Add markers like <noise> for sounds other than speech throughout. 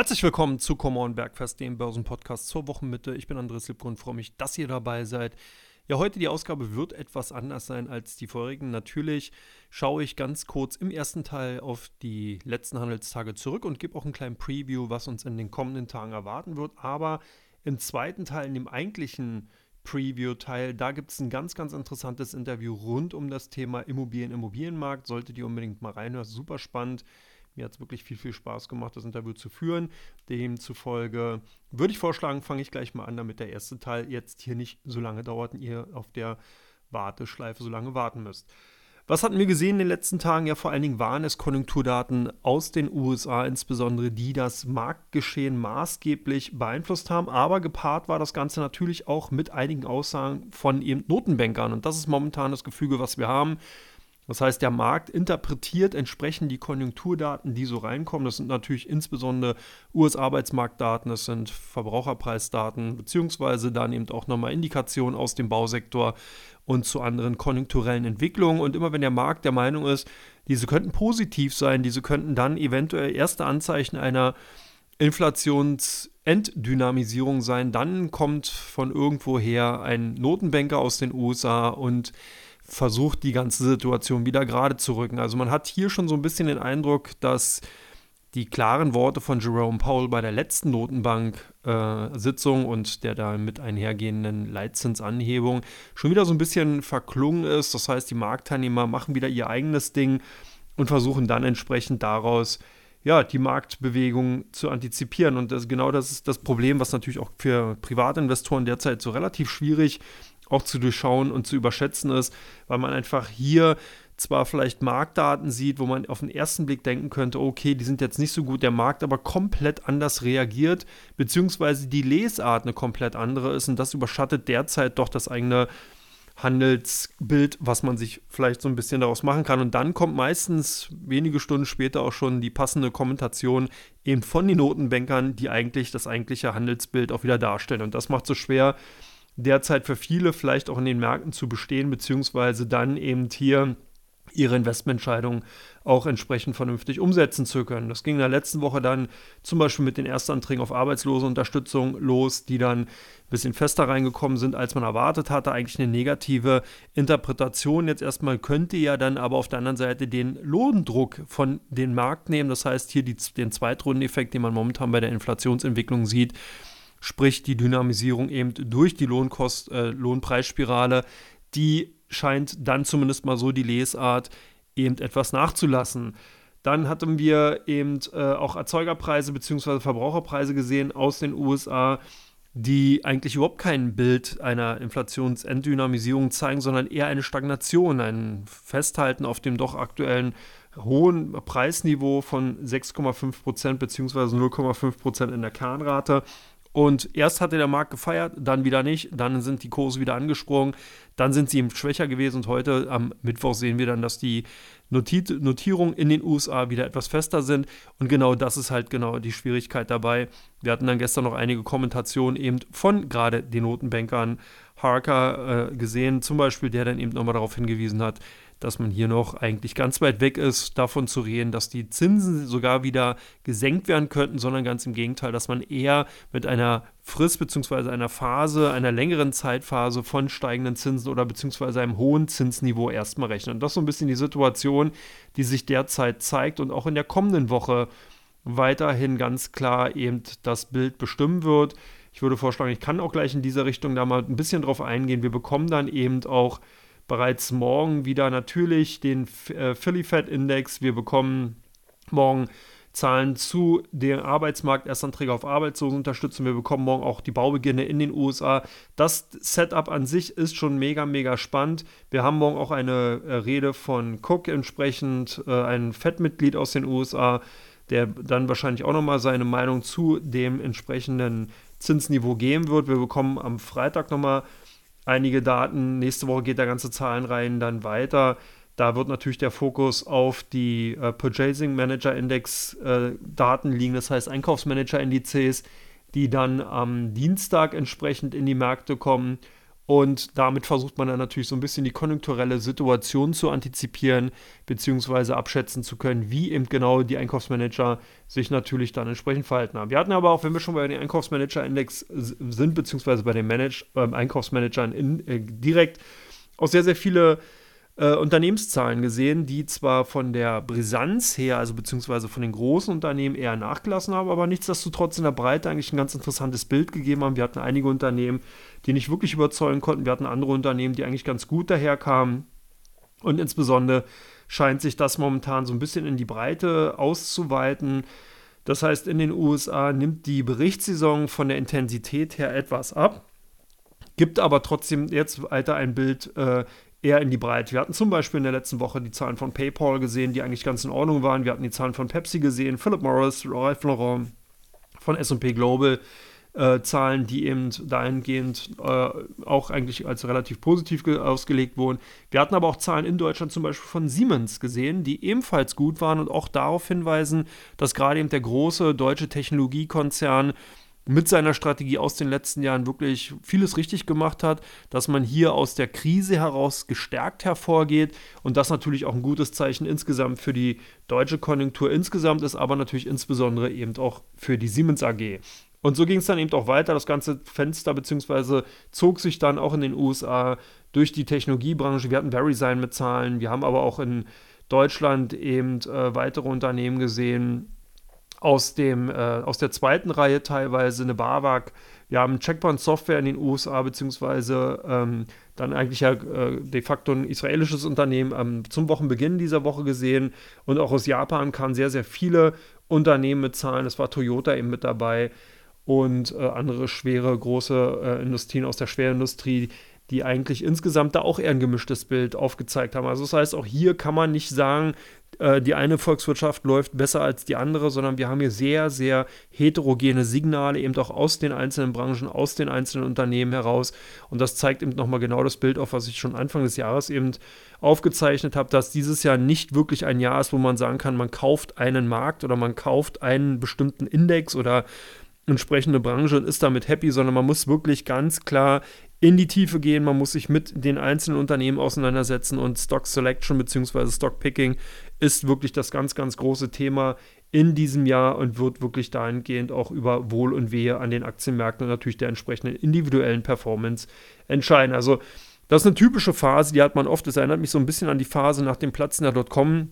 Herzlich willkommen zu Come On Bergfest, dem Börsenpodcast zur Wochenmitte. Ich bin Andres Lipko und freue mich, dass ihr dabei seid. Ja, heute die Ausgabe wird etwas anders sein als die vorigen. Natürlich schaue ich ganz kurz im ersten Teil auf die letzten Handelstage zurück und gebe auch einen kleinen Preview, was uns in den kommenden Tagen erwarten wird. Aber im zweiten Teil, in dem eigentlichen Preview-Teil, da gibt es ein ganz, ganz interessantes Interview rund um das Thema Immobilien, Immobilienmarkt. Solltet ihr unbedingt mal reinhören, super spannend. Mir hat es wirklich viel, viel Spaß gemacht, das Interview zu führen. Demzufolge würde ich vorschlagen, fange ich gleich mal an, damit der erste Teil jetzt hier nicht so lange dauert und ihr auf der Warteschleife so lange warten müsst. Was hatten wir gesehen in den letzten Tagen? Ja, vor allen Dingen waren es Konjunkturdaten aus den USA, insbesondere die das Marktgeschehen maßgeblich beeinflusst haben. Aber gepaart war das Ganze natürlich auch mit einigen Aussagen von eben Notenbankern. Und das ist momentan das Gefüge, was wir haben. Das heißt, der Markt interpretiert entsprechend die Konjunkturdaten, die so reinkommen. Das sind natürlich insbesondere US-Arbeitsmarktdaten, das sind Verbraucherpreisdaten, beziehungsweise dann eben auch nochmal Indikationen aus dem Bausektor und zu anderen konjunkturellen Entwicklungen. Und immer wenn der Markt der Meinung ist, diese könnten positiv sein, diese könnten dann eventuell erste Anzeichen einer Inflationsenddynamisierung sein, dann kommt von irgendwoher ein Notenbanker aus den USA und versucht, die ganze Situation wieder gerade zu rücken. Also man hat hier schon so ein bisschen den Eindruck, dass die klaren Worte von Jerome Powell bei der letzten Notenbank-Sitzung äh, und der da mit einhergehenden Leitzinsanhebung schon wieder so ein bisschen verklungen ist. Das heißt, die Marktteilnehmer machen wieder ihr eigenes Ding und versuchen dann entsprechend daraus ja, die Marktbewegung zu antizipieren. Und das, genau das ist das Problem, was natürlich auch für Privatinvestoren derzeit so relativ schwierig auch zu durchschauen und zu überschätzen ist, weil man einfach hier zwar vielleicht Marktdaten sieht, wo man auf den ersten Blick denken könnte, okay, die sind jetzt nicht so gut, der Markt aber komplett anders reagiert, beziehungsweise die Lesart eine komplett andere ist und das überschattet derzeit doch das eigene Handelsbild, was man sich vielleicht so ein bisschen daraus machen kann. Und dann kommt meistens wenige Stunden später auch schon die passende Kommentation eben von den Notenbankern, die eigentlich das eigentliche Handelsbild auch wieder darstellen. Und das macht so schwer, derzeit für viele vielleicht auch in den Märkten zu bestehen, beziehungsweise dann eben hier ihre Investmententscheidungen auch entsprechend vernünftig umsetzen zu können. Das ging in der letzten Woche dann zum Beispiel mit den Erstanträgen auf Arbeitslosenunterstützung los, die dann ein bisschen fester reingekommen sind, als man erwartet hatte. Eigentlich eine negative Interpretation. Jetzt erstmal könnte ja dann aber auf der anderen Seite den Lohndruck von den Markt nehmen. Das heißt hier die, den Zweitrundeneffekt, den man momentan bei der Inflationsentwicklung sieht, sprich die Dynamisierung eben durch die Lohnkost, äh, Lohnpreisspirale, die scheint dann zumindest mal so die Lesart eben etwas nachzulassen. Dann hatten wir eben äh, auch Erzeugerpreise bzw. Verbraucherpreise gesehen aus den USA, die eigentlich überhaupt kein Bild einer Inflationsenddynamisierung zeigen, sondern eher eine Stagnation, ein Festhalten auf dem doch aktuellen hohen Preisniveau von 6,5 Prozent bzw. 0,5 Prozent in der Kernrate. Und erst hatte der Markt gefeiert, dann wieder nicht, dann sind die Kurse wieder angesprungen, dann sind sie eben schwächer gewesen. Und heute am Mittwoch sehen wir dann, dass die Notiz Notierungen in den USA wieder etwas fester sind. Und genau das ist halt genau die Schwierigkeit dabei. Wir hatten dann gestern noch einige Kommentationen eben von gerade den Notenbankern Harker äh, gesehen, zum Beispiel, der dann eben nochmal darauf hingewiesen hat, dass man hier noch eigentlich ganz weit weg ist, davon zu reden, dass die Zinsen sogar wieder gesenkt werden könnten, sondern ganz im Gegenteil, dass man eher mit einer Frist bzw. einer Phase, einer längeren Zeitphase von steigenden Zinsen oder beziehungsweise einem hohen Zinsniveau erstmal rechnet. Und das ist so ein bisschen die Situation, die sich derzeit zeigt und auch in der kommenden Woche weiterhin ganz klar eben das Bild bestimmen wird. Ich würde vorschlagen, ich kann auch gleich in dieser Richtung da mal ein bisschen drauf eingehen. Wir bekommen dann eben auch bereits morgen wieder natürlich den äh, Philly Fed Index. Wir bekommen morgen Zahlen zu dem Arbeitsmarkt, Erstanträge auf Arbeitslosenunterstützung. Wir bekommen morgen auch die Baubeginne in den USA. Das Setup an sich ist schon mega, mega spannend. Wir haben morgen auch eine äh, Rede von Cook entsprechend, äh, ein Fed-Mitglied aus den USA, der dann wahrscheinlich auch nochmal seine Meinung zu dem entsprechenden Zinsniveau geben wird. Wir bekommen am Freitag nochmal einige Daten. Nächste Woche geht der ganze Zahlenreihen dann weiter. Da wird natürlich der Fokus auf die äh, Purchasing Manager Index äh, Daten liegen, das heißt Einkaufsmanager Indizes, die dann am Dienstag entsprechend in die Märkte kommen. Und damit versucht man dann natürlich so ein bisschen die konjunkturelle Situation zu antizipieren, beziehungsweise abschätzen zu können, wie eben genau die Einkaufsmanager sich natürlich dann entsprechend verhalten haben. Wir hatten aber auch, wenn wir schon bei den Einkaufsmanager-Index sind, beziehungsweise bei den Manage äh, Einkaufsmanagern in, äh, direkt, auch sehr, sehr viele äh, Unternehmenszahlen gesehen, die zwar von der Brisanz her, also beziehungsweise von den großen Unternehmen eher nachgelassen haben, aber nichtsdestotrotz in der Breite eigentlich ein ganz interessantes Bild gegeben haben. Wir hatten einige Unternehmen, die nicht wirklich überzeugen konnten. Wir hatten andere Unternehmen, die eigentlich ganz gut daherkamen. Und insbesondere scheint sich das momentan so ein bisschen in die Breite auszuweiten. Das heißt, in den USA nimmt die Berichtssaison von der Intensität her etwas ab, gibt aber trotzdem jetzt weiter ein Bild äh, eher in die Breite. Wir hatten zum Beispiel in der letzten Woche die Zahlen von PayPal gesehen, die eigentlich ganz in Ordnung waren. Wir hatten die Zahlen von Pepsi gesehen, Philip Morris, Ralph Lauren, von S&P Global. Äh, Zahlen, die eben dahingehend äh, auch eigentlich als relativ positiv ausgelegt wurden. Wir hatten aber auch Zahlen in Deutschland zum Beispiel von Siemens gesehen, die ebenfalls gut waren und auch darauf hinweisen, dass gerade eben der große deutsche Technologiekonzern mit seiner Strategie aus den letzten Jahren wirklich vieles richtig gemacht hat, dass man hier aus der Krise heraus gestärkt hervorgeht und das natürlich auch ein gutes Zeichen insgesamt für die deutsche Konjunktur insgesamt ist, aber natürlich insbesondere eben auch für die Siemens AG. Und so ging es dann eben auch weiter. Das ganze Fenster beziehungsweise zog sich dann auch in den USA durch die Technologiebranche. Wir hatten VeriSign mit Zahlen, wir haben aber auch in Deutschland eben äh, weitere Unternehmen gesehen, aus, dem, äh, aus der zweiten Reihe teilweise eine BAWAG. Wir haben Checkpoint Software in den USA, beziehungsweise ähm, dann eigentlich ja äh, de facto ein israelisches Unternehmen ähm, zum Wochenbeginn dieser Woche gesehen. Und auch aus Japan kamen sehr, sehr viele Unternehmen mit Zahlen. Es war Toyota eben mit dabei und äh, andere schwere, große äh, Industrien aus der Schwerindustrie, die eigentlich insgesamt da auch eher ein gemischtes Bild aufgezeigt haben. Also das heißt, auch hier kann man nicht sagen, äh, die eine Volkswirtschaft läuft besser als die andere, sondern wir haben hier sehr, sehr heterogene Signale, eben auch aus den einzelnen Branchen, aus den einzelnen Unternehmen heraus. Und das zeigt eben nochmal genau das Bild auf, was ich schon Anfang des Jahres eben aufgezeichnet habe, dass dieses Jahr nicht wirklich ein Jahr ist, wo man sagen kann, man kauft einen Markt oder man kauft einen bestimmten Index oder entsprechende Branche und ist damit happy, sondern man muss wirklich ganz klar in die Tiefe gehen, man muss sich mit den einzelnen Unternehmen auseinandersetzen und Stock Selection bzw. Stock Picking ist wirklich das ganz, ganz große Thema in diesem Jahr und wird wirklich dahingehend auch über Wohl und Wehe an den Aktienmärkten und natürlich der entsprechenden individuellen Performance entscheiden. Also das ist eine typische Phase, die hat man oft, es erinnert mich so ein bisschen an die Phase nach dem Platzen der Dotcom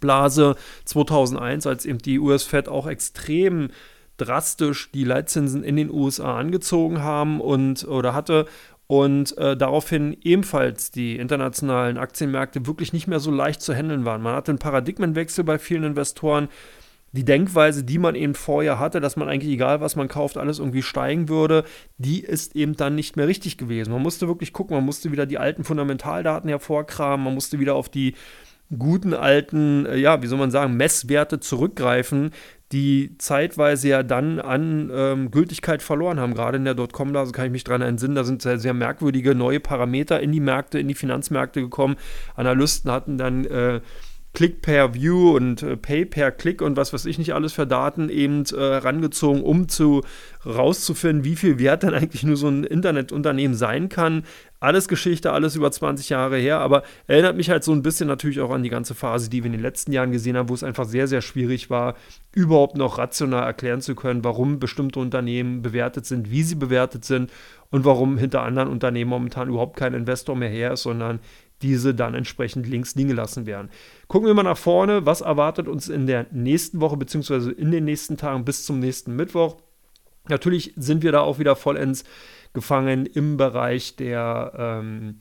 Blase 2001, als eben die US-Fed auch extrem drastisch die Leitzinsen in den USA angezogen haben und oder hatte und äh, daraufhin ebenfalls die internationalen Aktienmärkte wirklich nicht mehr so leicht zu handeln waren. Man hatte einen Paradigmenwechsel bei vielen Investoren. Die Denkweise, die man eben vorher hatte, dass man eigentlich egal was man kauft, alles irgendwie steigen würde, die ist eben dann nicht mehr richtig gewesen. Man musste wirklich gucken, man musste wieder die alten Fundamentaldaten hervorkramen, man musste wieder auf die guten alten, äh, ja, wie soll man sagen, Messwerte zurückgreifen, die zeitweise ja dann an ähm, Gültigkeit verloren haben. Gerade in der Dotcom-Blase kann ich mich daran entsinnen, da sind sehr, sehr merkwürdige neue Parameter in die Märkte, in die Finanzmärkte gekommen. Analysten hatten dann äh, Click per View und äh, Pay per Click und was weiß ich nicht alles für Daten eben äh, rangezogen, um zu rauszufinden, wie viel Wert dann eigentlich nur so ein Internetunternehmen sein kann. Alles Geschichte, alles über 20 Jahre her, aber erinnert mich halt so ein bisschen natürlich auch an die ganze Phase, die wir in den letzten Jahren gesehen haben, wo es einfach sehr, sehr schwierig war, überhaupt noch rational erklären zu können, warum bestimmte Unternehmen bewertet sind, wie sie bewertet sind und warum hinter anderen Unternehmen momentan überhaupt kein Investor mehr her ist, sondern diese dann entsprechend links liegen gelassen werden. Gucken wir mal nach vorne, was erwartet uns in der nächsten Woche beziehungsweise in den nächsten Tagen bis zum nächsten Mittwoch. Natürlich sind wir da auch wieder vollends gefangen im Bereich der ähm,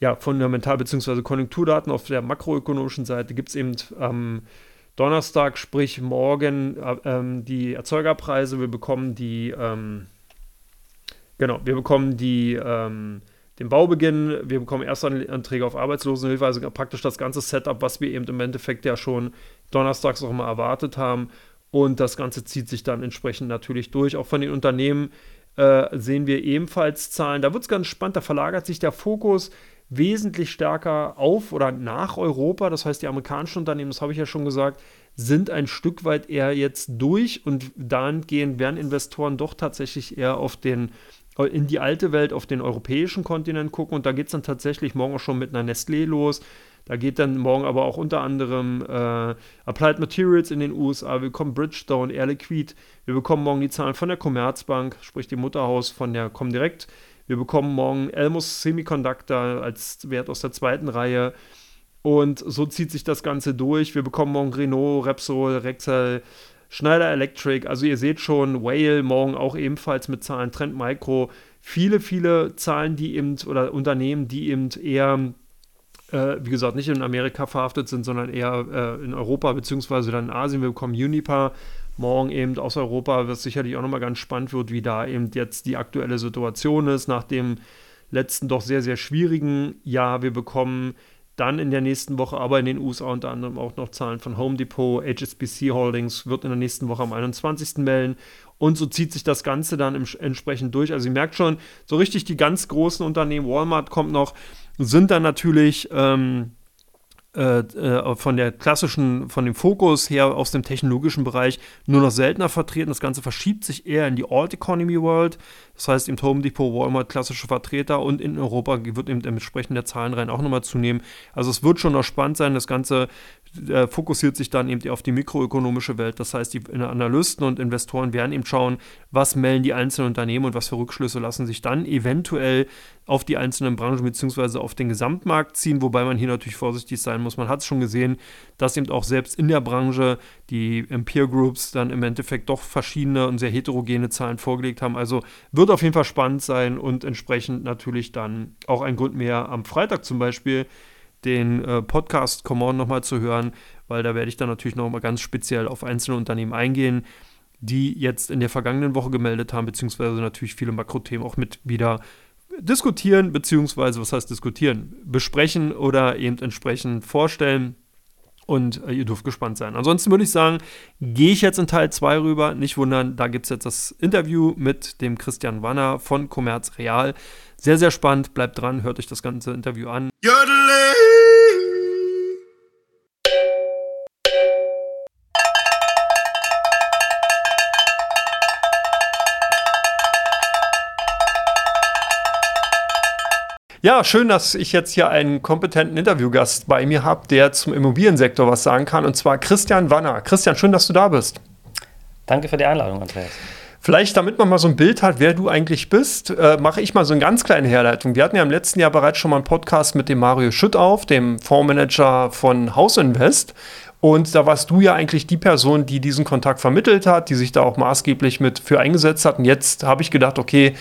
ja, Fundamental- bzw. Konjunkturdaten. Auf der makroökonomischen Seite gibt es eben am Donnerstag, sprich morgen, äh, ähm, die Erzeugerpreise. Wir bekommen die, ähm, genau, wir bekommen die, ähm, den Baubeginn, wir bekommen Erstanträge auf Arbeitslosenhilfe, also praktisch das ganze Setup, was wir eben im Endeffekt ja schon donnerstags auch immer erwartet haben. Und das Ganze zieht sich dann entsprechend natürlich durch. Auch von den Unternehmen äh, sehen wir ebenfalls Zahlen. Da wird es ganz spannend, da verlagert sich der Fokus wesentlich stärker auf oder nach Europa. Das heißt, die amerikanischen Unternehmen, das habe ich ja schon gesagt, sind ein Stück weit eher jetzt durch und dahingehend werden Investoren doch tatsächlich eher auf den in die alte Welt auf den europäischen Kontinent gucken und da geht es dann tatsächlich morgen auch schon mit einer Nestlé los. Da geht dann morgen aber auch unter anderem äh, Applied Materials in den USA, wir bekommen Bridgestone, Air Liquid, wir bekommen morgen die Zahlen von der Commerzbank, sprich dem Mutterhaus von der Comdirect. Wir bekommen morgen Elmos Semiconductor als Wert aus der zweiten Reihe. Und so zieht sich das Ganze durch. Wir bekommen morgen Renault, Repsol, Rexel, Schneider Electric. Also ihr seht schon, Whale morgen auch ebenfalls mit Zahlen, Trend Micro. Viele, viele Zahlen, die eben, oder Unternehmen, die eben eher äh, wie gesagt, nicht in Amerika verhaftet sind, sondern eher äh, in Europa beziehungsweise dann in Asien. Wir bekommen Unipa morgen eben aus Europa, was sicherlich auch nochmal ganz spannend wird, wie da eben jetzt die aktuelle Situation ist, nach dem letzten doch sehr, sehr schwierigen Jahr. Wir bekommen dann in der nächsten Woche, aber in den USA unter anderem auch noch Zahlen von Home Depot, HSBC Holdings wird in der nächsten Woche am 21. melden. Und so zieht sich das Ganze dann entsprechend durch. Also ihr merkt schon, so richtig die ganz großen Unternehmen, Walmart kommt noch, sind dann natürlich ähm, äh, äh, von der klassischen, von dem Fokus her aus dem technologischen Bereich nur noch seltener vertreten. Das Ganze verschiebt sich eher in die Alt Economy World. Das heißt, im Home Depot, Walmart klassische Vertreter und in Europa wird eben entsprechend der Zahlenreihen auch nochmal zunehmen. Also es wird schon noch spannend sein. Das Ganze äh, fokussiert sich dann eben auf die mikroökonomische Welt. Das heißt, die Analysten und Investoren werden eben schauen, was melden die einzelnen Unternehmen und was für Rückschlüsse lassen sich dann eventuell auf die einzelnen Branchen bzw. auf den Gesamtmarkt ziehen, wobei man hier natürlich vorsichtig sein muss. Man hat es schon gesehen, dass eben auch selbst in der Branche die Peer Groups dann im Endeffekt doch verschiedene und sehr heterogene Zahlen vorgelegt haben. Also wird auf jeden Fall spannend sein und entsprechend natürlich dann auch ein Grund mehr am Freitag zum Beispiel den äh, Podcast Come On nochmal zu hören, weil da werde ich dann natürlich nochmal ganz speziell auf einzelne Unternehmen eingehen, die jetzt in der vergangenen Woche gemeldet haben, beziehungsweise natürlich viele Makrothemen auch mit wieder diskutieren, beziehungsweise, was heißt diskutieren, besprechen oder eben entsprechend vorstellen. Und äh, ihr dürft gespannt sein. Ansonsten würde ich sagen, gehe ich jetzt in Teil 2 rüber. Nicht wundern, da gibt es jetzt das Interview mit dem Christian Wanner von Commerz Real. Sehr, sehr spannend. Bleibt dran, hört euch das ganze Interview an. Jodele! Ja, schön, dass ich jetzt hier einen kompetenten Interviewgast bei mir habe, der zum Immobiliensektor was sagen kann, und zwar Christian Wanner. Christian, schön, dass du da bist. Danke für die Einladung, Andreas. Vielleicht, damit man mal so ein Bild hat, wer du eigentlich bist, äh, mache ich mal so eine ganz kleine Herleitung. Wir hatten ja im letzten Jahr bereits schon mal einen Podcast mit dem Mario Schütt auf, dem Fondsmanager von House Invest. Und da warst du ja eigentlich die Person, die diesen Kontakt vermittelt hat, die sich da auch maßgeblich mit für eingesetzt hat. Und jetzt habe ich gedacht, okay,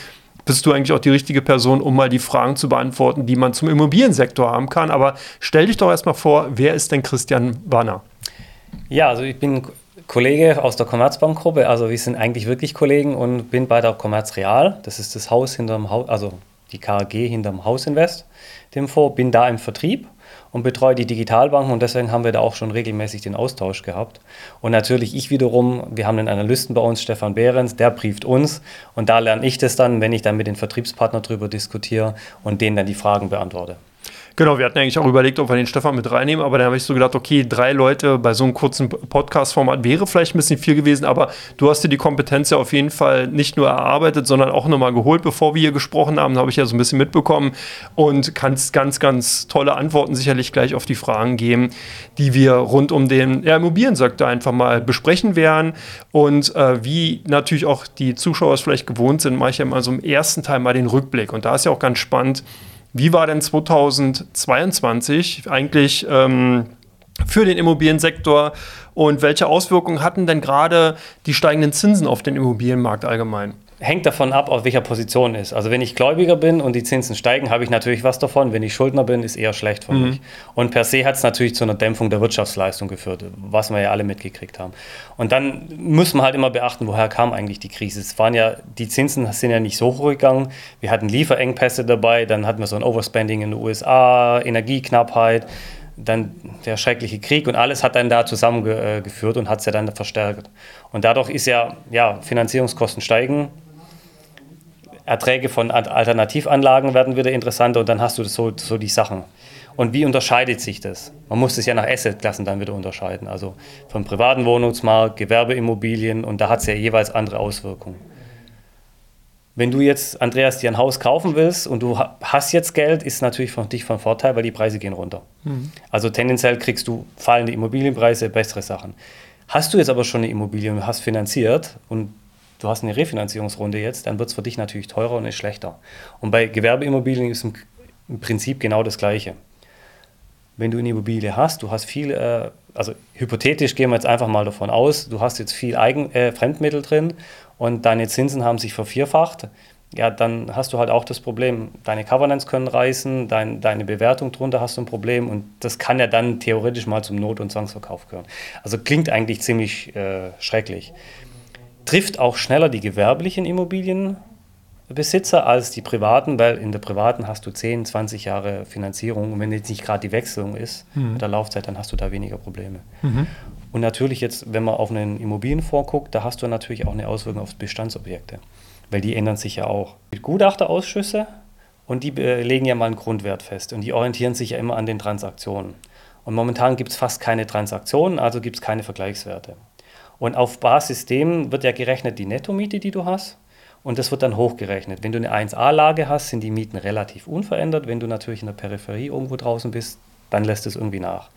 bist du eigentlich auch die richtige Person, um mal die Fragen zu beantworten, die man zum Immobiliensektor haben kann. Aber stell dich doch erstmal vor, wer ist denn Christian Wanner? Ja, also ich bin Kollege aus der Commerzbank-Gruppe, also wir sind eigentlich wirklich Kollegen und bin bei der Commerz Real. Das ist das Haus hinterm Haus, also die KAG hinterm Hausinvest, dem Fonds, bin da im Vertrieb und betreue die Digitalbanken und deswegen haben wir da auch schon regelmäßig den Austausch gehabt. Und natürlich ich wiederum, wir haben einen Analysten bei uns, Stefan Behrens, der brieft uns und da lerne ich das dann, wenn ich dann mit den Vertriebspartnern drüber diskutiere und denen dann die Fragen beantworte. Genau, wir hatten eigentlich auch überlegt, ob wir den Stefan mit reinnehmen, aber dann habe ich so gedacht, okay, drei Leute bei so einem kurzen Podcast-Format wäre vielleicht ein bisschen viel gewesen, aber du hast dir die Kompetenz ja auf jeden Fall nicht nur erarbeitet, sondern auch nochmal geholt, bevor wir hier gesprochen haben, habe ich ja so ein bisschen mitbekommen und kannst ganz, ganz tolle Antworten sicherlich gleich auf die Fragen geben, die wir rund um den ja, Immobiliensektor einfach mal besprechen werden. Und äh, wie natürlich auch die Zuschauer es vielleicht gewohnt sind, mache ich ja mal so im ersten Teil mal den Rückblick. Und da ist ja auch ganz spannend, wie war denn 2022 eigentlich ähm, für den Immobiliensektor und welche Auswirkungen hatten denn gerade die steigenden Zinsen auf den Immobilienmarkt allgemein? Hängt davon ab, auf welcher Position ist. Also wenn ich Gläubiger bin und die Zinsen steigen, habe ich natürlich was davon. Wenn ich Schuldner bin, ist eher schlecht für mhm. mich. Und per se hat es natürlich zu einer Dämpfung der Wirtschaftsleistung geführt, was wir ja alle mitgekriegt haben. Und dann muss man halt immer beachten, woher kam eigentlich die Krise. Es waren ja, die Zinsen sind ja nicht so hochgegangen. Wir hatten Lieferengpässe dabei, dann hatten wir so ein Overspending in den USA, Energieknappheit dann der schreckliche Krieg und alles hat dann da zusammengeführt und hat es ja dann verstärkt. Und dadurch ist ja, ja, Finanzierungskosten steigen, Erträge von Alternativanlagen werden wieder interessanter und dann hast du so, so die Sachen. Und wie unterscheidet sich das? Man muss es ja nach Assetklassen dann wieder unterscheiden. Also vom privaten Wohnungsmarkt, Gewerbeimmobilien und da hat es ja jeweils andere Auswirkungen. Wenn du jetzt, Andreas, dir ein Haus kaufen willst und du hast jetzt Geld, ist natürlich für dich von Vorteil, weil die Preise gehen runter. Mhm. Also tendenziell kriegst du fallende Immobilienpreise, bessere Sachen. Hast du jetzt aber schon eine Immobilie und hast finanziert und du hast eine Refinanzierungsrunde jetzt, dann wird es für dich natürlich teurer und ist schlechter. Und bei Gewerbeimmobilien ist im Prinzip genau das Gleiche. Wenn du eine Immobilie hast, du hast viel, äh, also hypothetisch gehen wir jetzt einfach mal davon aus, du hast jetzt viel Eigen, äh, Fremdmittel drin und deine Zinsen haben sich vervierfacht, ja, dann hast du halt auch das Problem, deine Covenants können reißen, dein, deine Bewertung drunter hast du ein Problem und das kann ja dann theoretisch mal zum Not- und Zwangsverkauf gehören. Also klingt eigentlich ziemlich äh, schrecklich trifft auch schneller die gewerblichen Immobilienbesitzer als die privaten, weil in der privaten hast du 10, 20 Jahre Finanzierung und wenn jetzt nicht gerade die Wechselung ist mhm. mit der Laufzeit, dann hast du da weniger Probleme. Mhm. Und natürlich jetzt, wenn man auf einen Immobilienfonds guckt, da hast du natürlich auch eine Auswirkung auf Bestandsobjekte, weil die ändern sich ja auch. Gutachterausschüsse und die äh, legen ja mal einen Grundwert fest und die orientieren sich ja immer an den Transaktionen. Und momentan gibt es fast keine Transaktionen, also gibt es keine Vergleichswerte. Und auf Basis dem wird ja gerechnet die Nettomiete, die du hast. Und das wird dann hochgerechnet. Wenn du eine 1A-Lage hast, sind die Mieten relativ unverändert. Wenn du natürlich in der Peripherie irgendwo draußen bist, dann lässt es irgendwie nach.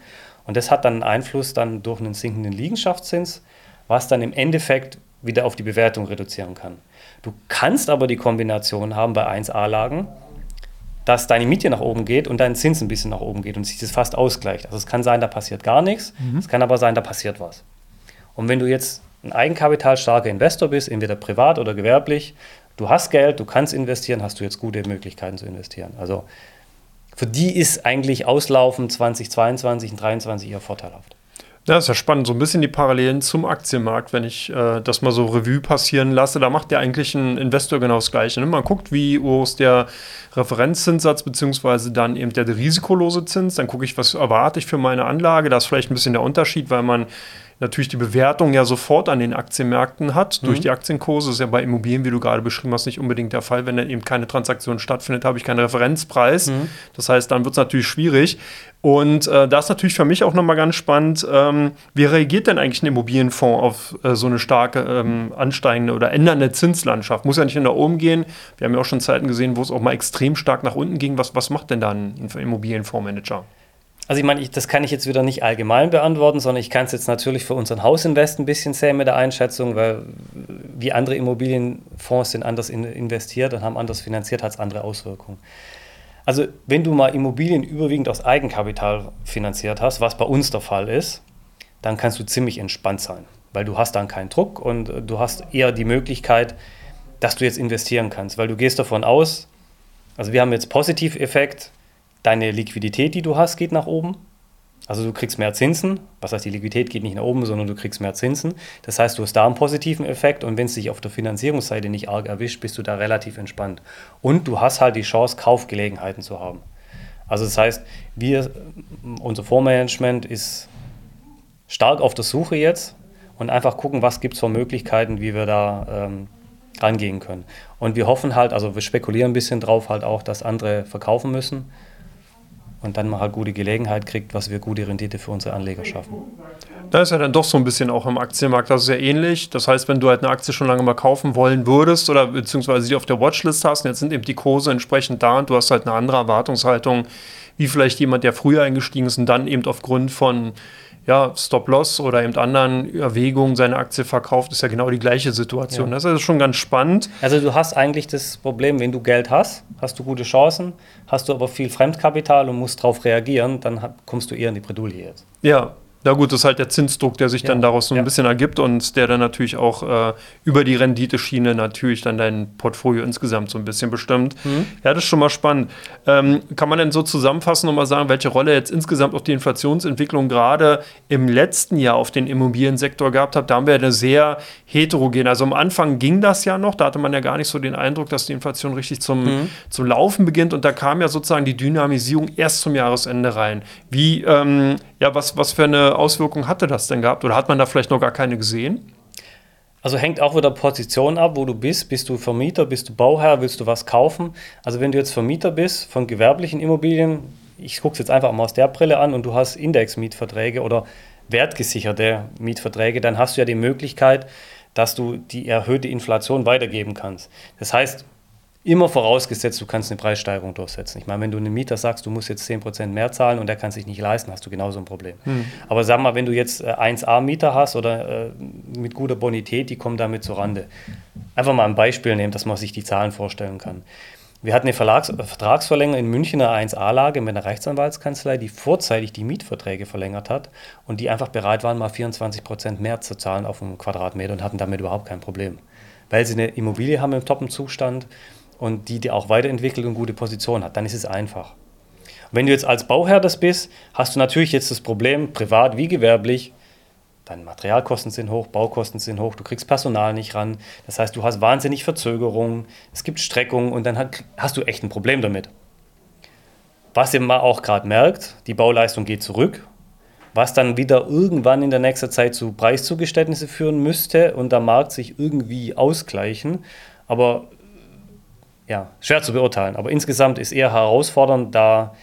Und das hat dann einen Einfluss dann durch einen sinkenden Liegenschaftszins, was dann im Endeffekt wieder auf die Bewertung reduzieren kann. Du kannst aber die Kombination haben bei 1A-Lagen, dass deine Miete nach oben geht und dein Zins ein bisschen nach oben geht und sich das fast ausgleicht. Also es kann sein, da passiert gar nichts. Mhm. Es kann aber sein, da passiert was. Und wenn du jetzt ein eigenkapitalstarker Investor bist, entweder privat oder gewerblich, du hast Geld, du kannst investieren, hast du jetzt gute Möglichkeiten zu investieren. Also für die ist eigentlich Auslaufen 2022 und 2023 eher vorteilhaft. Ja, ist ja spannend. So ein bisschen die Parallelen zum Aktienmarkt, wenn ich äh, das mal so Revue passieren lasse. Da macht ja eigentlich ein Investor genau das Gleiche. Ne? Man guckt, wie hoch ist der Referenzzinssatz, beziehungsweise dann eben der risikolose Zins. Dann gucke ich, was erwarte ich für meine Anlage. Da ist vielleicht ein bisschen der Unterschied, weil man natürlich die Bewertung ja sofort an den Aktienmärkten hat, mhm. durch die Aktienkurse. Das ist ja bei Immobilien, wie du gerade beschrieben hast, nicht unbedingt der Fall. Wenn dann eben keine Transaktion stattfindet, habe ich keinen Referenzpreis. Mhm. Das heißt, dann wird es natürlich schwierig. Und äh, da ist natürlich für mich auch nochmal ganz spannend, ähm, wie reagiert denn eigentlich ein Immobilienfonds auf äh, so eine starke ähm, ansteigende oder ändernde Zinslandschaft? Muss ja nicht nach oben gehen. Wir haben ja auch schon Zeiten gesehen, wo es auch mal extrem stark nach unten ging. Was, was macht denn da ein Immobilienfondsmanager? Also ich meine, ich, das kann ich jetzt wieder nicht allgemein beantworten, sondern ich kann es jetzt natürlich für unseren Hausinvest ein bisschen sehen mit der Einschätzung, weil wie andere Immobilienfonds sind anders in, investiert und haben anders finanziert, hat es andere Auswirkungen. Also wenn du mal Immobilien überwiegend aus Eigenkapital finanziert hast, was bei uns der Fall ist, dann kannst du ziemlich entspannt sein, weil du hast dann keinen Druck und du hast eher die Möglichkeit, dass du jetzt investieren kannst, weil du gehst davon aus, also wir haben jetzt Positiveffekt, Deine Liquidität, die du hast, geht nach oben. Also du kriegst mehr Zinsen. Was heißt, die Liquidität geht nicht nach oben, sondern du kriegst mehr Zinsen. Das heißt, du hast da einen positiven Effekt und wenn es dich auf der Finanzierungsseite nicht arg erwischt, bist du da relativ entspannt. Und du hast halt die Chance, Kaufgelegenheiten zu haben. Also das heißt, wir, unser Fondsmanagement ist stark auf der Suche jetzt und einfach gucken, was gibt es für Möglichkeiten, wie wir da ähm, rangehen können. Und wir hoffen halt, also wir spekulieren ein bisschen drauf halt auch, dass andere verkaufen müssen und dann mal halt gute Gelegenheit kriegt, was wir gute Rendite für unsere Anleger schaffen. Da ist ja dann doch so ein bisschen auch im Aktienmarkt, das ist ja ähnlich. Das heißt, wenn du halt eine Aktie schon lange mal kaufen wollen würdest oder beziehungsweise sie auf der Watchlist hast, und jetzt sind eben die Kurse entsprechend da und du hast halt eine andere Erwartungshaltung, wie vielleicht jemand, der früher eingestiegen ist und dann eben aufgrund von ja, Stop-Loss oder eben anderen Erwägungen seine Aktie verkauft, ist ja genau die gleiche Situation. Ja. Das ist schon ganz spannend. Also du hast eigentlich das Problem, wenn du Geld hast, hast du gute Chancen, hast du aber viel Fremdkapital und musst darauf reagieren, dann kommst du eher in die Bredouille jetzt. Ja, ja gut, das ist halt der Zinsdruck, der sich ja. dann daraus so ein ja. bisschen ergibt und der dann natürlich auch äh, über die Renditeschiene natürlich dann dein Portfolio insgesamt so ein bisschen bestimmt. Mhm. Ja, das ist schon mal spannend. Ähm, kann man denn so zusammenfassen und mal sagen, welche Rolle jetzt insgesamt auch die Inflationsentwicklung gerade im letzten Jahr auf den Immobiliensektor gehabt hat? Da haben wir eine sehr heterogen. Also am Anfang ging das ja noch, da hatte man ja gar nicht so den Eindruck, dass die Inflation richtig zum, mhm. zum Laufen beginnt und da kam ja sozusagen die Dynamisierung erst zum Jahresende rein. Wie, ähm, ja, was, was für eine Auswirkung hatte das denn gehabt? Oder hat man da vielleicht noch gar keine gesehen? Also hängt auch wieder Position ab, wo du bist. Bist du Vermieter, bist du Bauherr, willst du was kaufen? Also wenn du jetzt Vermieter bist von gewerblichen Immobilien, ich gucke es jetzt einfach mal aus der Brille an und du hast Indexmietverträge oder wertgesicherte Mietverträge, dann hast du ja die Möglichkeit, dass du die erhöhte Inflation weitergeben kannst. Das heißt, Immer vorausgesetzt, du kannst eine Preissteigerung durchsetzen. Ich meine, wenn du einem Mieter sagst, du musst jetzt 10% mehr zahlen und der kann sich nicht leisten, hast du genauso ein Problem. Hm. Aber sag mal, wenn du jetzt 1A-Mieter äh, hast oder äh, mit guter Bonität, die kommen damit zurande. Einfach mal ein Beispiel nehmen, dass man sich die Zahlen vorstellen kann. Wir hatten eine Verlags Vertragsverlängerung in München, eine 1A-Lage mit einer Rechtsanwaltskanzlei, die vorzeitig die Mietverträge verlängert hat und die einfach bereit waren, mal 24% mehr zu zahlen auf einen Quadratmeter und hatten damit überhaupt kein Problem. Weil sie eine Immobilie haben im Top-Zustand und die, die auch weiterentwickelt und gute Position hat, dann ist es einfach. Wenn du jetzt als Bauherr das bist, hast du natürlich jetzt das Problem, privat wie gewerblich, deine Materialkosten sind hoch, Baukosten sind hoch, du kriegst Personal nicht ran. Das heißt, du hast wahnsinnig Verzögerungen, es gibt Streckungen und dann hast du echt ein Problem damit. Was ihr auch gerade merkt, die Bauleistung geht zurück, was dann wieder irgendwann in der nächsten Zeit zu Preiszugeständnisse führen müsste und der Markt sich irgendwie ausgleichen. Aber ja, schwer zu beurteilen. Aber insgesamt ist eher herausfordernd, da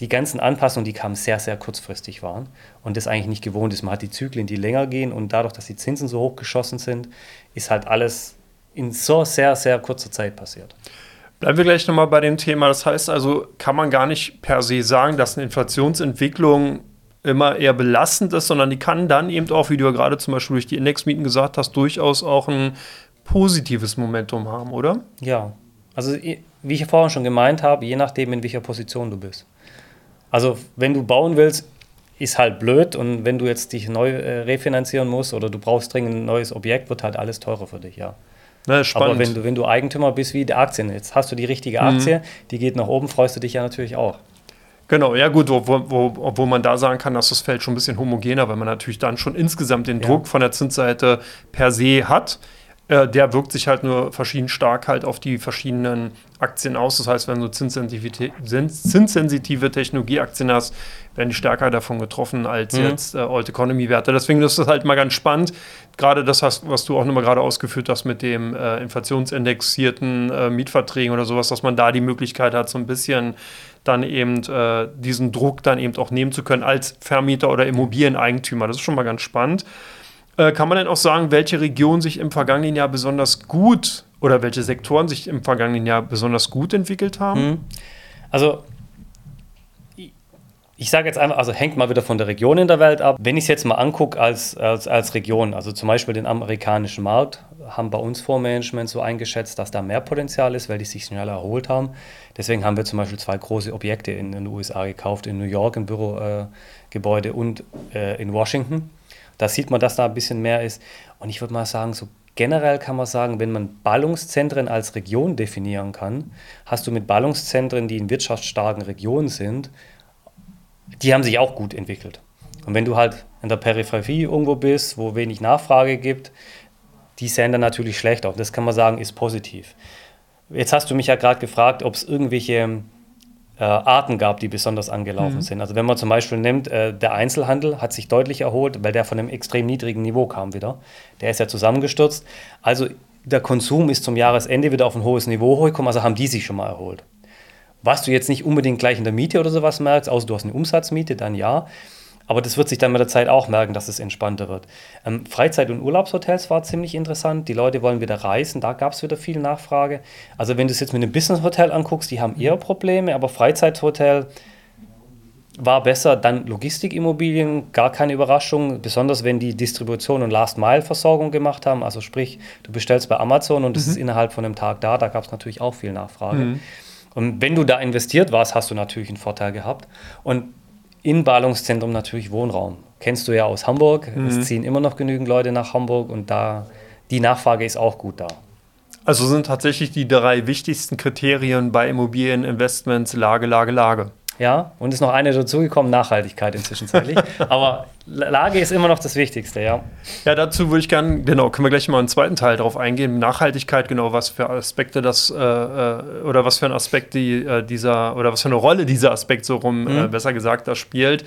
die ganzen Anpassungen, die kamen, sehr, sehr kurzfristig waren und das eigentlich nicht gewohnt ist. Man hat die Zyklen, die länger gehen und dadurch, dass die Zinsen so hoch geschossen sind, ist halt alles in so sehr, sehr kurzer Zeit passiert. Bleiben wir gleich nochmal bei dem Thema. Das heißt also, kann man gar nicht per se sagen, dass eine Inflationsentwicklung immer eher belastend ist, sondern die kann dann eben auch, wie du ja gerade zum Beispiel durch die Indexmieten gesagt hast, durchaus auch ein positives Momentum haben, oder? Ja, also wie ich vorhin schon gemeint habe, je nachdem, in welcher Position du bist. Also wenn du bauen willst, ist halt blöd und wenn du jetzt dich neu äh, refinanzieren musst oder du brauchst dringend ein neues Objekt, wird halt alles teurer für dich, ja. Na, Aber wenn du, wenn du Eigentümer bist wie die Aktien, jetzt hast du die richtige Aktie, mhm. die geht nach oben, freust du dich ja natürlich auch. Genau, ja gut, wo, wo, obwohl man da sagen kann, dass das Feld schon ein bisschen homogener, weil man natürlich dann schon insgesamt den ja. Druck von der Zinsseite per se hat. Äh, der wirkt sich halt nur verschieden stark halt auf die verschiedenen Aktien aus. Das heißt, wenn du zinssensitive Technologieaktien hast, werden die stärker davon getroffen als mhm. jetzt äh, Old Economy Werte. Deswegen ist das halt mal ganz spannend. Gerade das, was du auch nochmal gerade ausgeführt hast mit dem äh, inflationsindexierten äh, Mietverträgen oder sowas, dass man da die Möglichkeit hat, so ein bisschen dann eben äh, diesen Druck dann eben auch nehmen zu können als Vermieter oder Immobilieneigentümer. Das ist schon mal ganz spannend. Äh, kann man denn auch sagen, welche Regionen sich im vergangenen Jahr besonders gut oder welche Sektoren sich im vergangenen Jahr besonders gut entwickelt haben? Mhm. Also ich sage jetzt einfach, also hängt mal wieder von der Region in der Welt ab. Wenn ich es jetzt mal angucke als, als, als Region, also zum Beispiel den amerikanischen Markt, haben bei uns Fondsmanagement so eingeschätzt, dass da mehr Potenzial ist, weil die sich schneller erholt haben. Deswegen haben wir zum Beispiel zwei große Objekte in den USA gekauft, in New York ein Bürogebäude äh, und äh, in Washington. Da sieht man, dass da ein bisschen mehr ist. Und ich würde mal sagen, so generell kann man sagen, wenn man Ballungszentren als Region definieren kann, hast du mit Ballungszentren, die in wirtschaftsstarken Regionen sind, die haben sich auch gut entwickelt. Und wenn du halt in der Peripherie irgendwo bist, wo wenig Nachfrage gibt, die sehen dann natürlich schlecht aus. Das kann man sagen, ist positiv. Jetzt hast du mich ja gerade gefragt, ob es irgendwelche äh, Arten gab, die besonders angelaufen mhm. sind. Also wenn man zum Beispiel nimmt, äh, der Einzelhandel hat sich deutlich erholt, weil der von einem extrem niedrigen Niveau kam wieder. Der ist ja zusammengestürzt. Also der Konsum ist zum Jahresende wieder auf ein hohes Niveau hochgekommen, also haben die sich schon mal erholt. Was du jetzt nicht unbedingt gleich in der Miete oder sowas merkst, außer du hast eine Umsatzmiete, dann ja. Aber das wird sich dann mit der Zeit auch merken, dass es entspannter wird. Ähm, Freizeit- und Urlaubshotels war ziemlich interessant. Die Leute wollen wieder reisen, da gab es wieder viel Nachfrage. Also wenn du es jetzt mit einem Business-Hotel anguckst, die haben eher Probleme, aber Freizeithotel war besser. Dann Logistikimmobilien, gar keine Überraschung, besonders wenn die Distribution und Last-Mile-Versorgung gemacht haben. Also sprich, du bestellst bei Amazon und es mhm. ist innerhalb von einem Tag da, da gab es natürlich auch viel Nachfrage. Mhm. Und wenn du da investiert warst, hast du natürlich einen Vorteil gehabt. Und in Ballungszentrum natürlich Wohnraum. Kennst du ja aus Hamburg. Mhm. Es ziehen immer noch genügend Leute nach Hamburg und da die Nachfrage ist auch gut da. Also sind tatsächlich die drei wichtigsten Kriterien bei Immobilieninvestments Lage, Lage, Lage. Ja, und ist noch eine dazugekommen, Nachhaltigkeit inzwischen. <laughs> Aber Lage ist immer noch das Wichtigste, ja. Ja, dazu würde ich gerne, genau, können wir gleich mal einen zweiten Teil drauf eingehen. Nachhaltigkeit, genau, was für Aspekte das, äh, äh oder was für ein Aspekt die, äh, dieser, oder was für eine Rolle dieser Aspekt so rum, äh, mhm. äh, besser gesagt, da spielt.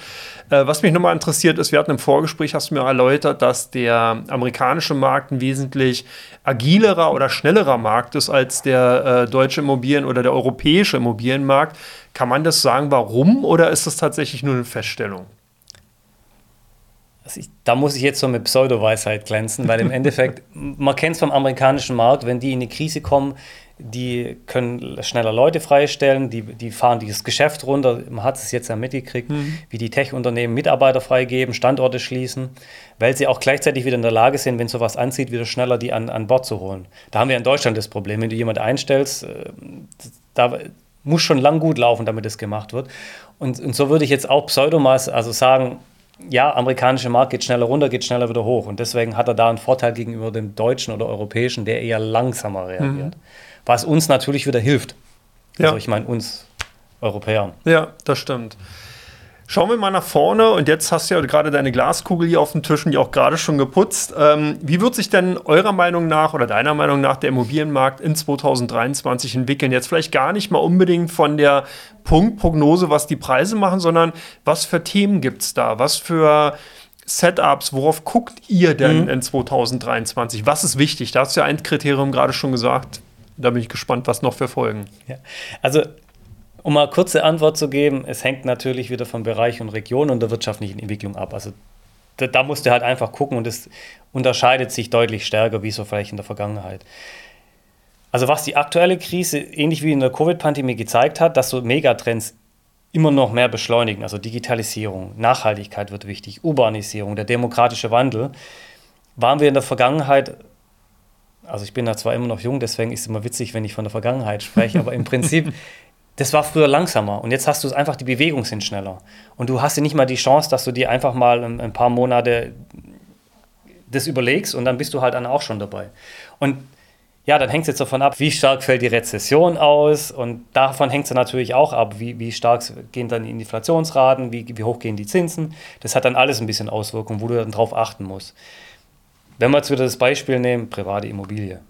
Was mich nochmal interessiert ist, wir hatten im Vorgespräch, hast du mir erläutert, dass der amerikanische Markt ein wesentlich agilerer oder schnellerer Markt ist als der deutsche Immobilien- oder der europäische Immobilienmarkt. Kann man das sagen, warum oder ist das tatsächlich nur eine Feststellung? Also ich, da muss ich jetzt so mit Pseudo-Weisheit glänzen, weil im <laughs> Endeffekt, man kennt es vom amerikanischen Markt, wenn die in eine Krise kommen, die können schneller Leute freistellen, die, die fahren dieses Geschäft runter. Man hat es jetzt ja mitgekriegt, mhm. wie die Tech-Unternehmen Mitarbeiter freigeben, Standorte schließen, weil sie auch gleichzeitig wieder in der Lage sind, wenn sowas anzieht, wieder schneller die an, an Bord zu holen. Da haben wir in Deutschland das Problem, wenn du jemanden einstellst, äh, da muss schon lang gut laufen, damit es gemacht wird. Und, und so würde ich jetzt auch Pseudomaß, also sagen, ja, amerikanische Markt geht schneller runter, geht schneller wieder hoch. Und deswegen hat er da einen Vorteil gegenüber dem deutschen oder europäischen, der eher langsamer reagiert. Mhm. Was uns natürlich wieder hilft. Ja. Also ich meine uns Europäern. Ja, das stimmt. Schauen wir mal nach vorne und jetzt hast du ja gerade deine Glaskugel hier auf dem Tisch und die auch gerade schon geputzt. Ähm, wie wird sich denn eurer Meinung nach oder deiner Meinung nach der Immobilienmarkt in 2023 entwickeln? Jetzt vielleicht gar nicht mal unbedingt von der Punktprognose, was die Preise machen, sondern was für Themen gibt es da? Was für Setups, worauf guckt ihr denn mhm. in 2023? Was ist wichtig? Da hast du ja ein Kriterium gerade schon gesagt. Da bin ich gespannt, was noch für Folgen. Ja. Also um mal kurze Antwort zu geben, es hängt natürlich wieder von Bereich und Region und der wirtschaftlichen Entwicklung ab. Also da, da musst du halt einfach gucken und es unterscheidet sich deutlich stärker, wie so vielleicht in der Vergangenheit. Also was die aktuelle Krise, ähnlich wie in der Covid-Pandemie gezeigt hat, dass so Megatrends immer noch mehr beschleunigen. Also Digitalisierung, Nachhaltigkeit wird wichtig, Urbanisierung, der demokratische Wandel. Waren wir in der Vergangenheit, also ich bin da zwar immer noch jung, deswegen ist es immer witzig, wenn ich von der Vergangenheit spreche, aber im Prinzip <laughs> das war früher langsamer und jetzt hast du es einfach, die Bewegungen sind schneller. Und du hast ja nicht mal die Chance, dass du dir einfach mal ein, ein paar Monate das überlegst und dann bist du halt dann auch schon dabei. Und ja, dann hängt es jetzt davon ab, wie stark fällt die Rezession aus und davon hängt es natürlich auch ab, wie, wie stark gehen dann die Inflationsraten, wie, wie hoch gehen die Zinsen. Das hat dann alles ein bisschen Auswirkungen, wo du dann drauf achten musst. Wenn wir jetzt wieder das Beispiel nehmen, private Immobilie.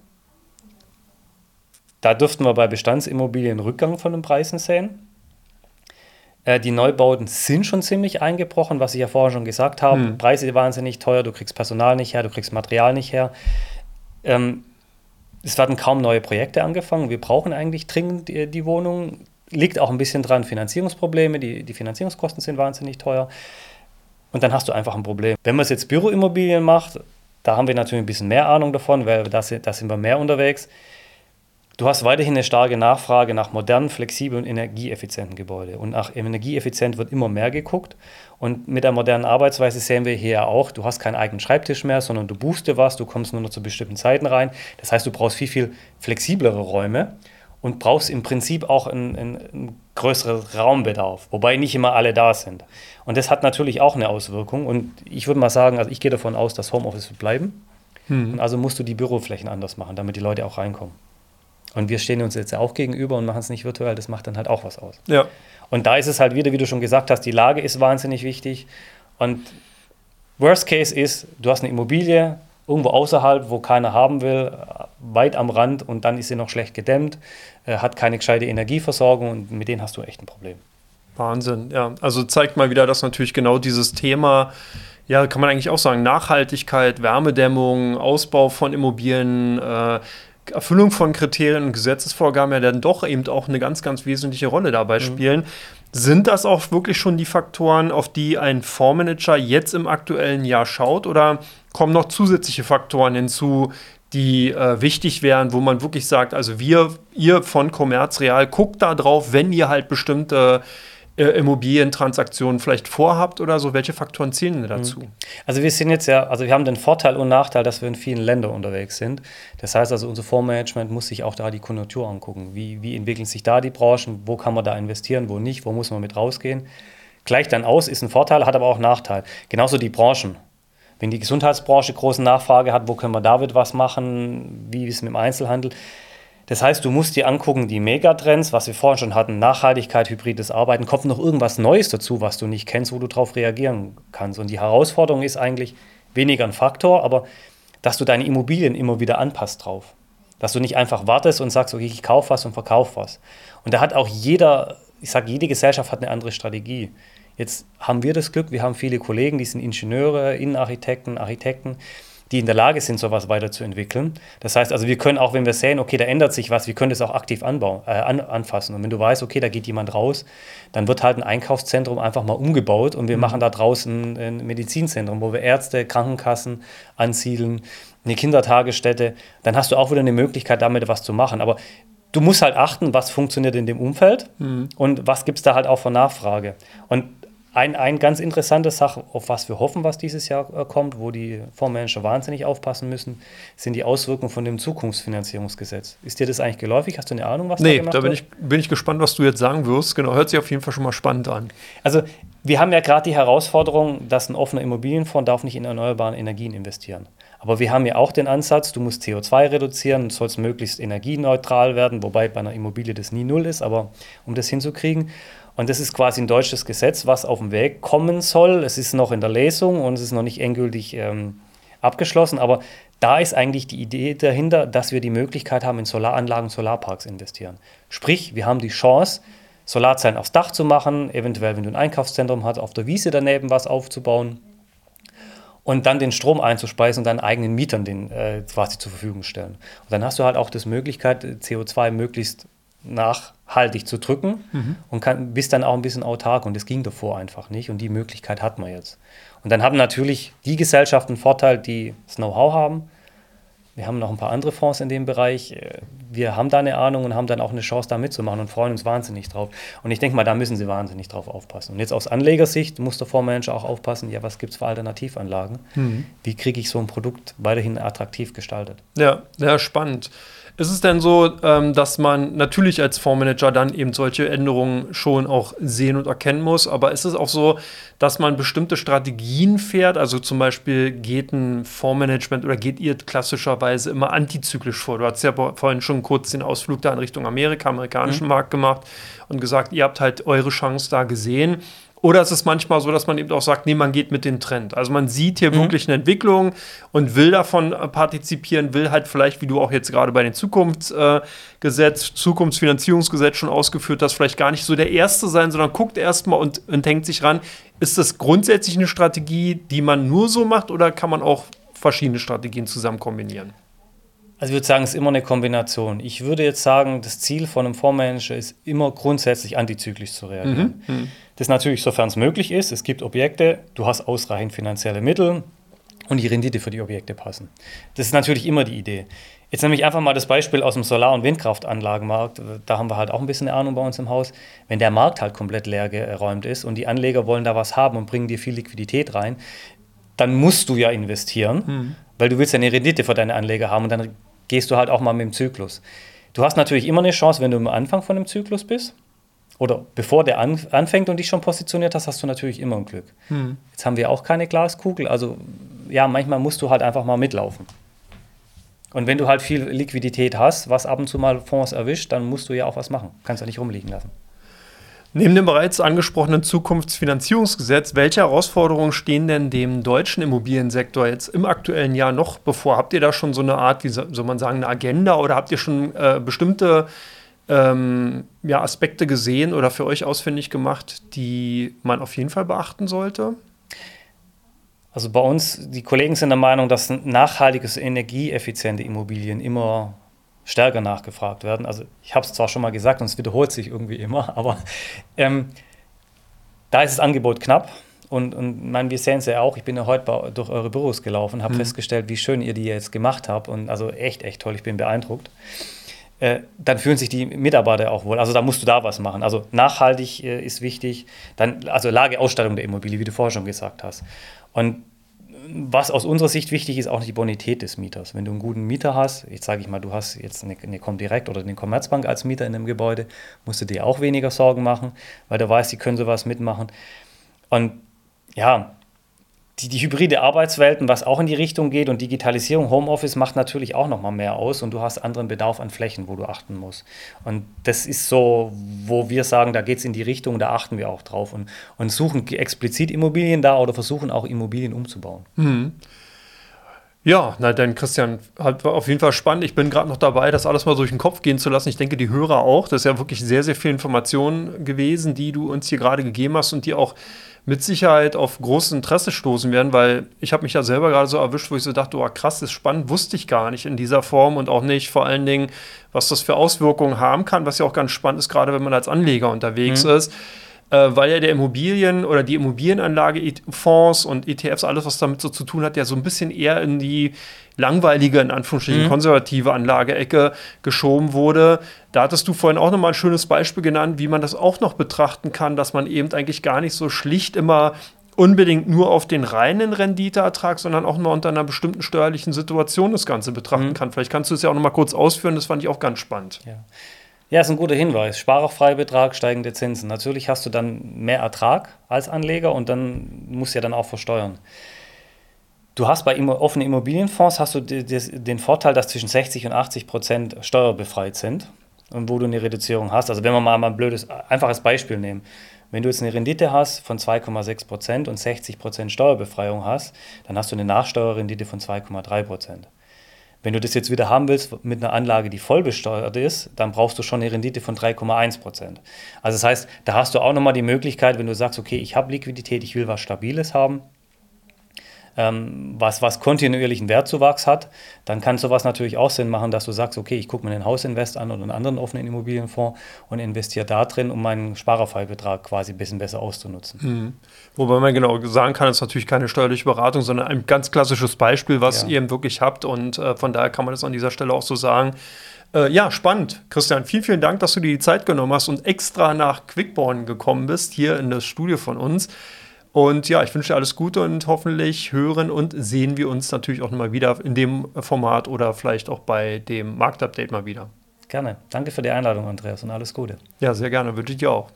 Da dürften wir bei Bestandsimmobilien Rückgang von den Preisen sehen. Äh, die Neubauten sind schon ziemlich eingebrochen, was ich ja vorher schon gesagt habe. Hm. Preise wahnsinnig teuer, du kriegst Personal nicht her, du kriegst Material nicht her. Ähm, es werden kaum neue Projekte angefangen. Wir brauchen eigentlich dringend die, die Wohnung. Liegt auch ein bisschen dran, Finanzierungsprobleme. Die, die Finanzierungskosten sind wahnsinnig teuer. Und dann hast du einfach ein Problem. Wenn man es jetzt Büroimmobilien macht, da haben wir natürlich ein bisschen mehr Ahnung davon, weil da sind, da sind wir mehr unterwegs. Du hast weiterhin eine starke Nachfrage nach modernen, flexiblen und energieeffizienten Gebäuden. Und nach energieeffizient wird immer mehr geguckt. Und mit der modernen Arbeitsweise sehen wir hier auch, du hast keinen eigenen Schreibtisch mehr, sondern du buchst dir was, du kommst nur noch zu bestimmten Zeiten rein. Das heißt, du brauchst viel, viel flexiblere Räume und brauchst im Prinzip auch einen, einen größeren Raumbedarf, wobei nicht immer alle da sind. Und das hat natürlich auch eine Auswirkung. Und ich würde mal sagen, also ich gehe davon aus, dass Homeoffice bleiben. Hm. Und also musst du die Büroflächen anders machen, damit die Leute auch reinkommen. Und wir stehen uns jetzt auch gegenüber und machen es nicht virtuell, das macht dann halt auch was aus. Ja. Und da ist es halt wieder, wie du schon gesagt hast, die Lage ist wahnsinnig wichtig. Und Worst Case ist, du hast eine Immobilie irgendwo außerhalb, wo keiner haben will, weit am Rand und dann ist sie noch schlecht gedämmt, äh, hat keine gescheite Energieversorgung und mit denen hast du echt ein Problem. Wahnsinn, ja. Also zeigt mal wieder, dass natürlich genau dieses Thema, ja, kann man eigentlich auch sagen, Nachhaltigkeit, Wärmedämmung, Ausbau von Immobilien, äh, Erfüllung von Kriterien und Gesetzesvorgaben ja dann doch eben auch eine ganz, ganz wesentliche Rolle dabei mhm. spielen. Sind das auch wirklich schon die Faktoren, auf die ein Fondsmanager jetzt im aktuellen Jahr schaut oder kommen noch zusätzliche Faktoren hinzu, die äh, wichtig wären, wo man wirklich sagt, also wir, ihr von Commerz Real, guckt da drauf, wenn ihr halt bestimmte äh, Immobilientransaktionen vielleicht vorhabt oder so? Welche Faktoren zählen denn dazu? Mhm. Also wir sind jetzt ja, also wir haben den Vorteil und Nachteil, dass wir in vielen Ländern unterwegs sind. Das heißt also, unser Fondsmanagement muss sich auch da die Konjunktur angucken. Wie, wie entwickeln sich da die Branchen? Wo kann man da investieren, wo nicht? Wo muss man mit rausgehen? Gleicht dann aus, ist ein Vorteil, hat aber auch Nachteil. Genauso die Branchen. Wenn die Gesundheitsbranche große Nachfrage hat, wo können wir damit was machen? Wie ist es mit dem Einzelhandel? Das heißt, du musst dir angucken, die Megatrends, was wir vorhin schon hatten, Nachhaltigkeit, hybrides Arbeiten, kommt noch irgendwas Neues dazu, was du nicht kennst, wo du darauf reagieren kannst. Und die Herausforderung ist eigentlich weniger ein Faktor, aber dass du deine Immobilien immer wieder anpasst drauf. Dass du nicht einfach wartest und sagst, okay, ich kaufe was und verkaufe was. Und da hat auch jeder, ich sage, jede Gesellschaft hat eine andere Strategie. Jetzt haben wir das Glück, wir haben viele Kollegen, die sind Ingenieure, Innenarchitekten, Architekten, die in der Lage sind, sowas weiterzuentwickeln. Das heißt also, wir können auch, wenn wir sehen, okay, da ändert sich was, wir können das auch aktiv anbauen, äh, an, anfassen. Und wenn du weißt, okay, da geht jemand raus, dann wird halt ein Einkaufszentrum einfach mal umgebaut und wir mhm. machen da draußen ein Medizinzentrum, wo wir Ärzte, Krankenkassen ansiedeln, eine Kindertagesstätte. Dann hast du auch wieder eine Möglichkeit, damit was zu machen. Aber du musst halt achten, was funktioniert in dem Umfeld mhm. und was gibt es da halt auch für Nachfrage. Und ein, ein ganz interessante Sache, auf was wir hoffen, was dieses Jahr äh, kommt, wo die Fondsmanager wahnsinnig aufpassen müssen, sind die Auswirkungen von dem Zukunftsfinanzierungsgesetz. Ist dir das eigentlich geläufig? Hast du eine Ahnung, was nee, da gemacht da bin wird? ich, bin ich gespannt, was du jetzt sagen wirst. Genau, hört sich auf jeden Fall schon mal spannend an. Also wir haben ja gerade die Herausforderung, dass ein offener Immobilienfonds darf nicht in erneuerbare Energien investieren. Aber wir haben ja auch den Ansatz, du musst CO2 reduzieren, soll es möglichst energieneutral werden, wobei bei einer Immobilie das nie null ist, aber um das hinzukriegen. Und das ist quasi ein deutsches Gesetz, was auf den Weg kommen soll. Es ist noch in der Lesung und es ist noch nicht endgültig ähm, abgeschlossen, aber da ist eigentlich die Idee dahinter, dass wir die Möglichkeit haben, in Solaranlagen, Solarparks investieren. Sprich, wir haben die Chance, Solarzellen aufs Dach zu machen, eventuell, wenn du ein Einkaufszentrum hast, auf der Wiese daneben was aufzubauen und dann den Strom einzuspeisen und deinen eigenen Mietern den äh, quasi zur Verfügung stellen. Und dann hast du halt auch die Möglichkeit, CO2 möglichst nachhaltig zu drücken mhm. und kann, bist dann auch ein bisschen autark. Und das ging davor einfach nicht. Und die Möglichkeit hat man jetzt. Und dann haben natürlich die Gesellschaften einen Vorteil, die das Know-how haben. Wir haben noch ein paar andere Fonds in dem Bereich. Wir haben da eine Ahnung und haben dann auch eine Chance, da mitzumachen und freuen uns wahnsinnig drauf. Und ich denke mal, da müssen sie wahnsinnig drauf aufpassen. Und jetzt aus Anlegersicht muss der Fondsmanager auch aufpassen, ja, was gibt es für Alternativanlagen? Mhm. Wie kriege ich so ein Produkt weiterhin attraktiv gestaltet? Ja, sehr spannend. Ist es denn so, ähm, dass man natürlich als Fondsmanager dann eben solche Änderungen schon auch sehen und erkennen muss, aber ist es auch so, dass man bestimmte Strategien fährt? Also zum Beispiel geht ein Fondsmanagement oder geht ihr klassischerweise immer antizyklisch vor? Du hast ja vorhin schon kurz den Ausflug da in Richtung Amerika, amerikanischen mhm. Markt gemacht und gesagt, ihr habt halt eure Chance da gesehen. Oder ist es manchmal so, dass man eben auch sagt, nee, man geht mit dem Trend. Also man sieht hier mhm. wirklich eine Entwicklung und will davon äh, partizipieren, will halt vielleicht, wie du auch jetzt gerade bei den Zukunftsgesetz, äh, Zukunftsfinanzierungsgesetz schon ausgeführt hast, vielleicht gar nicht so der Erste sein, sondern guckt erstmal und, und hängt sich ran. Ist das grundsätzlich eine Strategie, die man nur so macht oder kann man auch verschiedene Strategien zusammen kombinieren? Also ich würde sagen, es ist immer eine Kombination. Ich würde jetzt sagen, das Ziel von einem Fondsmanager ist immer grundsätzlich antizyklisch zu reagieren. Mhm. mhm. Das natürlich, sofern es möglich ist. Es gibt Objekte, du hast ausreichend finanzielle Mittel und die Rendite für die Objekte passen. Das ist natürlich immer die Idee. Jetzt nehme ich einfach mal das Beispiel aus dem Solar- und Windkraftanlagenmarkt. Da haben wir halt auch ein bisschen Ahnung bei uns im Haus. Wenn der Markt halt komplett leer geräumt ist und die Anleger wollen da was haben und bringen dir viel Liquidität rein, dann musst du ja investieren, mhm. weil du willst ja eine Rendite für deine Anleger haben und dann gehst du halt auch mal mit dem Zyklus. Du hast natürlich immer eine Chance, wenn du am Anfang von dem Zyklus bist, oder bevor der an, anfängt und dich schon positioniert hast, hast du natürlich immer ein Glück. Hm. Jetzt haben wir auch keine Glaskugel, also ja, manchmal musst du halt einfach mal mitlaufen. Und wenn du halt viel Liquidität hast, was ab und zu mal Fonds erwischt, dann musst du ja auch was machen. Kannst ja nicht rumliegen lassen. Neben dem bereits angesprochenen Zukunftsfinanzierungsgesetz, welche Herausforderungen stehen denn dem deutschen Immobiliensektor jetzt im aktuellen Jahr noch bevor? Habt ihr da schon so eine Art, wie soll man sagen, eine Agenda oder habt ihr schon äh, bestimmte ähm, ja, Aspekte gesehen oder für euch ausfindig gemacht, die man auf jeden Fall beachten sollte? Also bei uns, die Kollegen sind der Meinung, dass nachhaltiges, energieeffiziente Immobilien immer stärker nachgefragt werden. Also ich habe es zwar schon mal gesagt und es wiederholt sich irgendwie immer, <laughs> aber ähm, da ist das Angebot knapp. Und, und mein, wir sehen es ja auch, ich bin ja heute bei, durch eure Büros gelaufen, habe mhm. festgestellt, wie schön ihr die jetzt gemacht habt. Und also echt, echt toll, ich bin beeindruckt. Äh, dann fühlen sich die Mitarbeiter auch wohl. Also da musst du da was machen. Also nachhaltig äh, ist wichtig. Dann, also Lageausstattung der Immobilie, wie du vorher schon gesagt hast. Und was aus unserer Sicht wichtig ist, auch die Bonität des Mieters. Wenn du einen guten Mieter hast, ich sage ich mal, du hast jetzt eine, eine Comdirect oder eine Commerzbank als Mieter in einem Gebäude, musst du dir auch weniger Sorgen machen, weil du weißt, die können sowas mitmachen. Und ja, die, die hybride Arbeitswelten, was auch in die Richtung geht und Digitalisierung, Homeoffice macht natürlich auch noch mal mehr aus und du hast anderen Bedarf an Flächen, wo du achten musst. Und das ist so, wo wir sagen, da geht es in die Richtung, da achten wir auch drauf und, und suchen explizit Immobilien da oder versuchen auch Immobilien umzubauen. Mhm. Ja, na dann Christian, hat auf jeden Fall spannend. Ich bin gerade noch dabei, das alles mal durch den Kopf gehen zu lassen. Ich denke, die Hörer auch. Das ist ja wirklich sehr, sehr viel Information gewesen, die du uns hier gerade gegeben hast und die auch mit Sicherheit auf großes Interesse stoßen werden, weil ich habe mich ja selber gerade so erwischt, wo ich so dachte, oh krass, das ist spannend, wusste ich gar nicht in dieser Form und auch nicht vor allen Dingen, was das für Auswirkungen haben kann, was ja auch ganz spannend ist, gerade wenn man als Anleger unterwegs mhm. ist weil ja der Immobilien oder die Immobilienanlage, Fonds und ETFs, alles, was damit so zu tun hat, ja so ein bisschen eher in die langweilige, in Anführungsstrichen, mhm. konservative Anlageecke geschoben wurde. Da hattest du vorhin auch nochmal ein schönes Beispiel genannt, wie man das auch noch betrachten kann, dass man eben eigentlich gar nicht so schlicht immer unbedingt nur auf den reinen Renditeertrag, sondern auch mal unter einer bestimmten steuerlichen Situation das Ganze betrachten mhm. kann. Vielleicht kannst du es ja auch noch mal kurz ausführen, das fand ich auch ganz spannend. Ja. Ja, ist ein guter Hinweis. Sparerfreibetrag, steigende Zinsen. Natürlich hast du dann mehr Ertrag als Anleger und dann musst du ja dann auch versteuern. Du hast bei offenen Immobilienfonds hast du den Vorteil, dass zwischen 60 und 80 Prozent steuerbefreit sind und wo du eine Reduzierung hast. Also wenn wir mal ein blödes, einfaches Beispiel nehmen. Wenn du jetzt eine Rendite hast von 2,6 Prozent und 60 Prozent Steuerbefreiung hast, dann hast du eine Nachsteuerrendite von 2,3 Prozent. Wenn du das jetzt wieder haben willst mit einer Anlage, die voll besteuert ist, dann brauchst du schon eine Rendite von 3,1 Prozent. Also das heißt, da hast du auch nochmal die Möglichkeit, wenn du sagst, okay, ich habe Liquidität, ich will was Stabiles haben, ähm, was, was kontinuierlichen Wertzuwachs hat, dann kann sowas natürlich auch Sinn machen, dass du sagst, okay, ich gucke mir einen Hausinvest an oder einen anderen offenen Immobilienfonds und investiere da drin, um meinen Sparerfallbetrag quasi ein bisschen besser auszunutzen. Mhm. Wobei man genau sagen kann, es ist natürlich keine steuerliche Beratung, sondern ein ganz klassisches Beispiel, was ja. ihr eben wirklich habt und äh, von daher kann man das an dieser Stelle auch so sagen. Äh, ja, spannend. Christian, vielen, vielen Dank, dass du dir die Zeit genommen hast und extra nach Quickborn gekommen bist, hier in das Studio von uns. Und ja, ich wünsche dir alles Gute und hoffentlich hören und sehen wir uns natürlich auch nochmal wieder in dem Format oder vielleicht auch bei dem Marktupdate mal wieder. Gerne. Danke für die Einladung, Andreas, und alles Gute. Ja, sehr gerne. Wünsche ich dir auch.